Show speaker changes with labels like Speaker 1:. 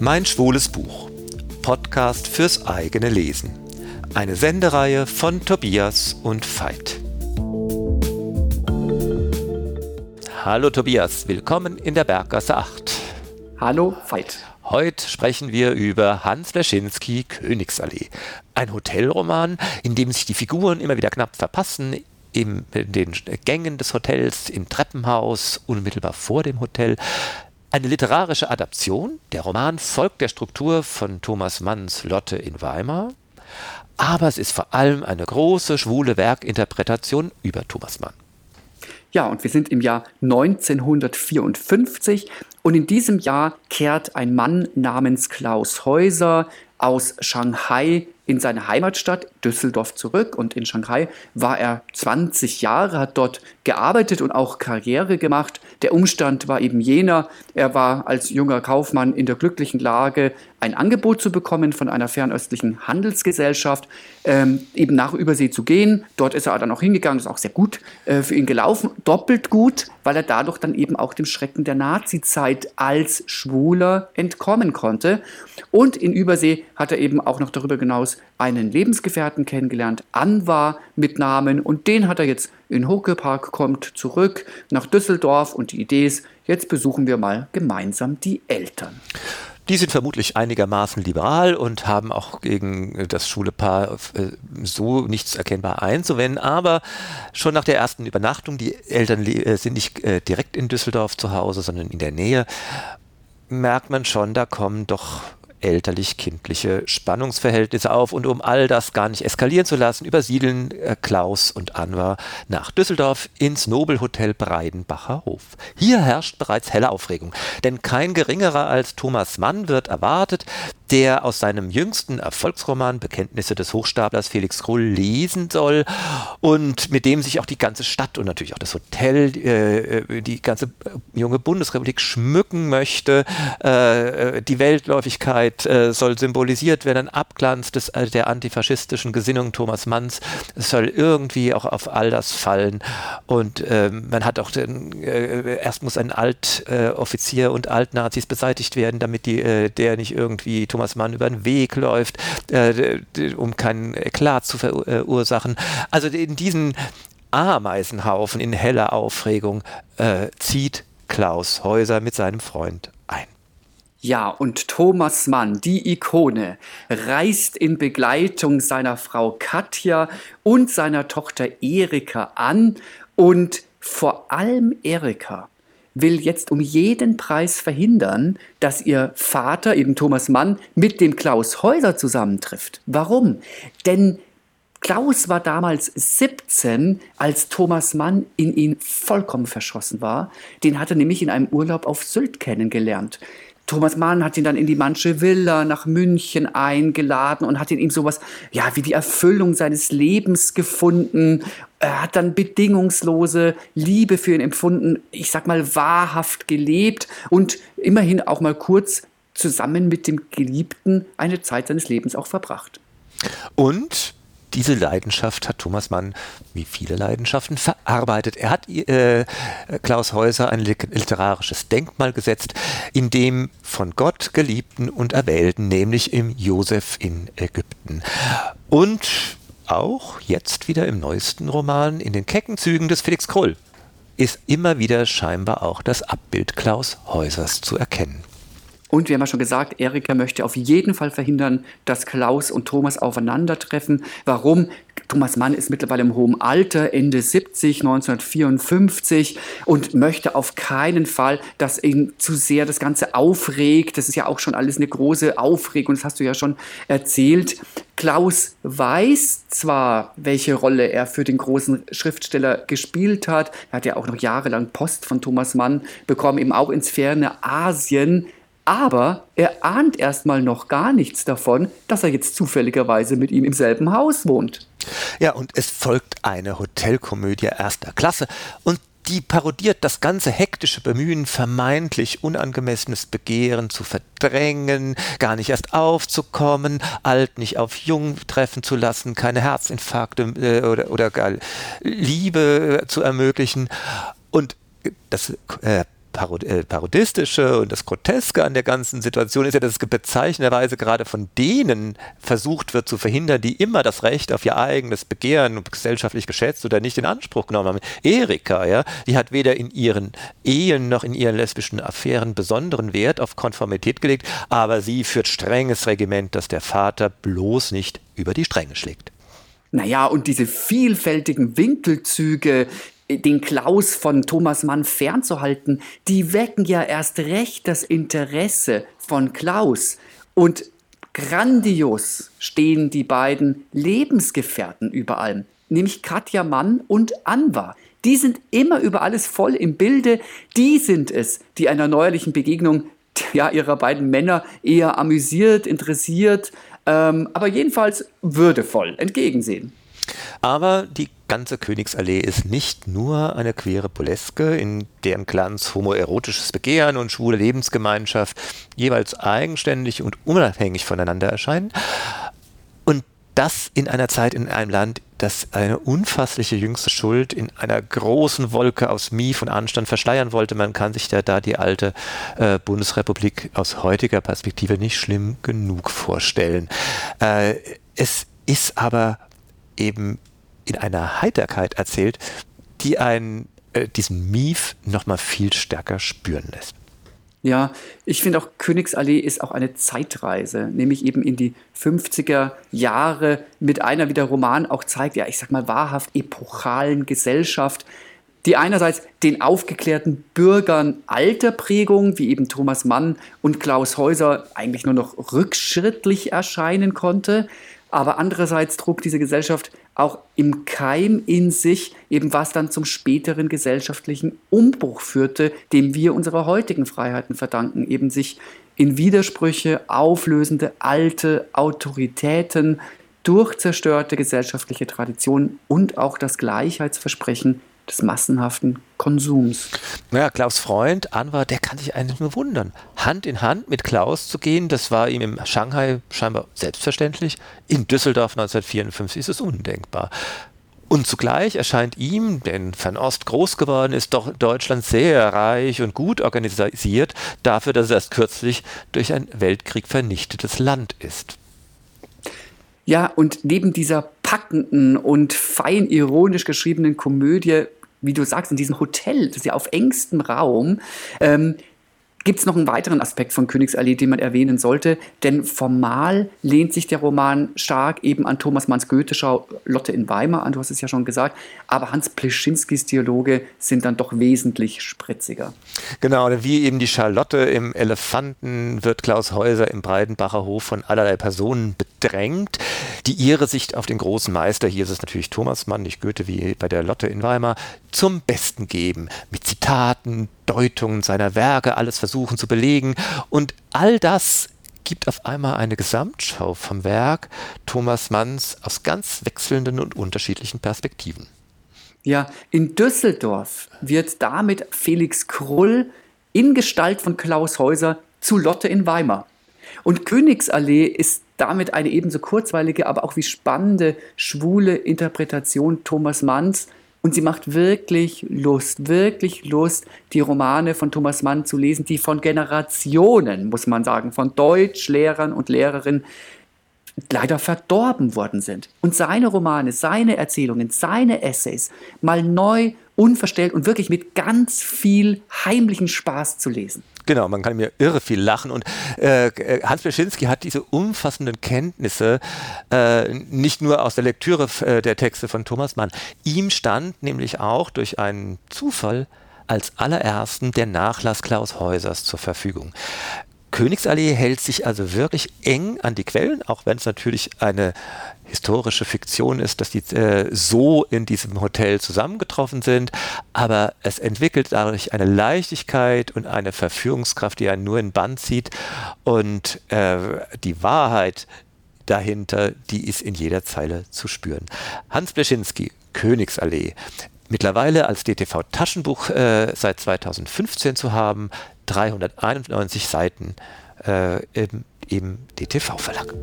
Speaker 1: Mein schwules Buch. Podcast fürs eigene Lesen. Eine Sendereihe von Tobias und Veit. Hallo Tobias, willkommen in der Berggasse 8.
Speaker 2: Hallo Veit.
Speaker 1: Heute sprechen wir über Hans Leschinski Königsallee. Ein Hotelroman, in dem sich die Figuren immer wieder knapp verpassen, in den Gängen des Hotels, im Treppenhaus, unmittelbar vor dem Hotel. Eine literarische Adaption. Der Roman folgt der Struktur von Thomas Manns Lotte in Weimar. Aber es ist vor allem eine große schwule Werkinterpretation über Thomas Mann.
Speaker 2: Ja, und wir sind im Jahr 1954 und in diesem Jahr kehrt ein Mann namens Klaus Häuser aus Shanghai in seine Heimatstadt Düsseldorf zurück und in Shanghai war er 20 Jahre, hat dort gearbeitet und auch Karriere gemacht. Der Umstand war eben jener, er war als junger Kaufmann in der glücklichen Lage, ein Angebot zu bekommen von einer fernöstlichen Handelsgesellschaft, ähm, eben nach Übersee zu gehen. Dort ist er dann auch hingegangen, ist auch sehr gut äh, für ihn gelaufen, doppelt gut, weil er dadurch dann eben auch dem Schrecken der Nazizeit als Schwuler entkommen konnte. Und in Übersee hat er eben auch noch darüber hinaus einen Lebensgefährten kennengelernt, Anwar mit Namen, und den hat er jetzt in Huckepark, kommt zurück nach Düsseldorf und die Idee ist, jetzt besuchen wir mal gemeinsam die Eltern.
Speaker 1: Die sind vermutlich einigermaßen liberal und haben auch gegen das Schulepaar äh, so nichts erkennbar einzuwenden. Aber schon nach der ersten Übernachtung, die Eltern äh, sind nicht äh, direkt in Düsseldorf zu Hause, sondern in der Nähe, merkt man schon, da kommen doch elterlich-kindliche Spannungsverhältnisse auf und um all das gar nicht eskalieren zu lassen, übersiedeln äh, Klaus und Anwar nach Düsseldorf ins Nobelhotel Breidenbacher Hof. Hier herrscht bereits helle Aufregung, denn kein geringerer als Thomas Mann wird erwartet, der aus seinem jüngsten Erfolgsroman Bekenntnisse des Hochstaplers Felix Krull lesen soll und mit dem sich auch die ganze Stadt und natürlich auch das Hotel, äh, die ganze äh, junge Bundesrepublik schmücken möchte. Äh, die Weltläufigkeit äh, soll symbolisiert werden, ein Abglanz des, äh, der antifaschistischen Gesinnung Thomas Manns. Soll irgendwie auch auf all das fallen. Und äh, man hat auch den, äh, erst muss ein Altoffizier äh, und Altnazis beseitigt werden, damit die, äh, der nicht irgendwie Thomas Mann über den Weg läuft, um keinen Eklat zu verursachen. Also in diesen Ameisenhaufen in heller Aufregung zieht Klaus Häuser mit seinem Freund ein.
Speaker 2: Ja, und Thomas Mann, die Ikone, reist in Begleitung seiner Frau Katja und seiner Tochter Erika an und vor allem Erika will jetzt um jeden Preis verhindern, dass ihr Vater, eben Thomas Mann, mit dem Klaus Häuser zusammentrifft. Warum? Denn Klaus war damals 17, als Thomas Mann in ihn vollkommen verschossen war. Den hat er nämlich in einem Urlaub auf Sylt kennengelernt. Thomas Mann hat ihn dann in die Manche Villa nach München eingeladen und hat in ihm sowas, ja, wie die Erfüllung seines Lebens gefunden. Er hat dann bedingungslose Liebe für ihn empfunden, ich sag mal wahrhaft gelebt und immerhin auch mal kurz zusammen mit dem Geliebten eine Zeit seines Lebens auch verbracht.
Speaker 1: Und diese Leidenschaft hat Thomas Mann, wie viele Leidenschaften, verarbeitet. Er hat äh, Klaus Häuser ein literarisches Denkmal gesetzt, in dem von Gott geliebten und erwählten, nämlich im Josef in Ägypten. Und auch jetzt wieder im neuesten Roman, in den kecken Zügen des Felix Krull, ist immer wieder scheinbar auch das Abbild Klaus Häusers zu erkennen.
Speaker 2: Und wir haben ja schon gesagt, Erika möchte auf jeden Fall verhindern, dass Klaus und Thomas aufeinandertreffen. Warum? Thomas Mann ist mittlerweile im hohen Alter, Ende 70, 1954 und möchte auf keinen Fall, dass ihn zu sehr das Ganze aufregt. Das ist ja auch schon alles eine große Aufregung, das hast du ja schon erzählt. Klaus weiß zwar, welche Rolle er für den großen Schriftsteller gespielt hat. Er hat ja auch noch jahrelang Post von Thomas Mann bekommen, eben auch ins ferne Asien aber er ahnt erstmal noch gar nichts davon, dass er jetzt zufälligerweise mit ihm im selben Haus wohnt.
Speaker 1: Ja, und es folgt eine Hotelkomödie erster Klasse und die parodiert das ganze hektische Bemühen, vermeintlich unangemessenes Begehren zu verdrängen, gar nicht erst aufzukommen, alt nicht auf jung treffen zu lassen, keine Herzinfarkte äh, oder, oder gar Liebe zu ermöglichen. Und das äh, Äh, Parodistische und das Groteske an der ganzen Situation ist ja, dass es bezeichnenderweise gerade von denen versucht wird zu verhindern, die immer das Recht auf ihr eigenes Begehren, gesellschaftlich geschätzt oder nicht in Anspruch genommen haben. Erika, ja, die hat weder in ihren Ehen noch in ihren lesbischen Affären besonderen Wert auf Konformität gelegt, aber sie führt strenges Regiment, dass der Vater bloß nicht über die Stränge schlägt.
Speaker 2: Naja, und diese vielfältigen Winkelzüge, den Klaus von Thomas Mann fernzuhalten, die wecken ja erst recht das Interesse von Klaus. Und grandios stehen die beiden Lebensgefährten über allem, nämlich Katja Mann und Anwar. Die sind immer über alles voll im Bilde. Die sind es, die einer neuerlichen Begegnung ja, ihrer beiden Männer eher amüsiert, interessiert, ähm, aber jedenfalls würdevoll entgegensehen.
Speaker 1: Aber die ganze Königsallee ist nicht nur eine queere Burleske, in deren Glanz homoerotisches Begehren und schwule Lebensgemeinschaft jeweils eigenständig und unabhängig voneinander erscheinen. Und das in einer Zeit in einem Land, das eine unfassliche jüngste Schuld in einer großen Wolke aus Mief und Anstand verschleiern wollte. Man kann sich da, da die alte äh, Bundesrepublik aus heutiger Perspektive nicht schlimm genug vorstellen. Äh, es ist aber eben in einer Heiterkeit erzählt, die einen äh, diesen Mief nochmal viel stärker spüren lässt.
Speaker 2: Ja, ich finde auch Königsallee ist auch eine Zeitreise, nämlich eben in die 50er Jahre mit einer, wie der Roman auch zeigt, ja, ich sag mal wahrhaft epochalen Gesellschaft, die einerseits den aufgeklärten Bürgern alter Prägung, wie eben Thomas Mann und Klaus Häuser, eigentlich nur noch rückschrittlich erscheinen konnte, aber andererseits trug diese Gesellschaft auch im Keim in sich, eben was dann zum späteren gesellschaftlichen Umbruch führte, dem wir unsere heutigen Freiheiten verdanken, eben sich in Widersprüche auflösende alte Autoritäten durch zerstörte gesellschaftliche Traditionen und auch das Gleichheitsversprechen des massenhaften Konsums.
Speaker 1: Naja, Klaus Freund, Anwar, der kann sich eigentlich nur wundern. Hand in Hand mit Klaus zu gehen, das war ihm in Shanghai scheinbar selbstverständlich. In Düsseldorf 1954 ist es undenkbar. Und zugleich erscheint ihm, der in Fernost groß geworden ist, doch Deutschland sehr reich und gut organisiert, dafür, dass es erst kürzlich durch einen Weltkrieg vernichtetes Land ist.
Speaker 2: Ja, und neben dieser packenden und fein ironisch geschriebenen Komödie wie du sagst, in diesem Hotel, das ist ja auf engstem Raum, ähm, Gibt es noch einen weiteren Aspekt von Königsallee, den man erwähnen sollte? Denn formal lehnt sich der Roman stark eben an Thomas Manns Goetheschau Lotte in Weimar an, du hast es ja schon gesagt, aber Hans Pleschinskis Dialoge sind dann doch wesentlich spritziger.
Speaker 1: Genau, wie eben die Charlotte im Elefanten wird Klaus Häuser im Breidenbacher Hof von allerlei Personen bedrängt, die ihre Sicht auf den großen Meister, hier ist es natürlich Thomas Mann, nicht Goethe wie bei der Lotte in Weimar, zum Besten geben, mit Zitaten, Deutungen seiner Werke, alles versuchen zu belegen. Und all das gibt auf einmal eine Gesamtschau vom Werk Thomas Manns aus ganz wechselnden und unterschiedlichen Perspektiven.
Speaker 2: Ja, in Düsseldorf wird damit Felix Krull in Gestalt von Klaus Häuser zu Lotte in Weimar. Und Königsallee ist damit eine ebenso kurzweilige, aber auch wie spannende schwule Interpretation Thomas Manns und sie macht wirklich Lust, wirklich Lust, die Romane von Thomas Mann zu lesen, die von Generationen, muss man sagen, von Deutschlehrern und Lehrerinnen leider verdorben worden sind. Und seine Romane, seine Erzählungen, seine Essays mal neu, unverstellt und wirklich mit ganz viel heimlichen Spaß zu lesen.
Speaker 1: Genau, man kann mir irre viel lachen. Und äh, äh, Hans Bleschinski hat diese umfassenden Kenntnisse äh, nicht nur aus der Lektüre äh, der Texte von Thomas Mann. Ihm stand nämlich auch durch einen Zufall als allerersten der Nachlass Klaus Häusers zur Verfügung. Königsallee hält sich also wirklich eng an die Quellen, auch wenn es natürlich eine historische Fiktion ist, dass die äh, so in diesem Hotel zusammengetroffen sind, aber es entwickelt dadurch eine Leichtigkeit und eine Verführungskraft, die einen nur in Band zieht. Und äh, die Wahrheit dahinter, die ist in jeder Zeile zu spüren. Hans Bleschinski, Königsallee, mittlerweile als DTV-Taschenbuch äh, seit 2015 zu haben, 391 Seiten äh, im, im DTV-Verlag.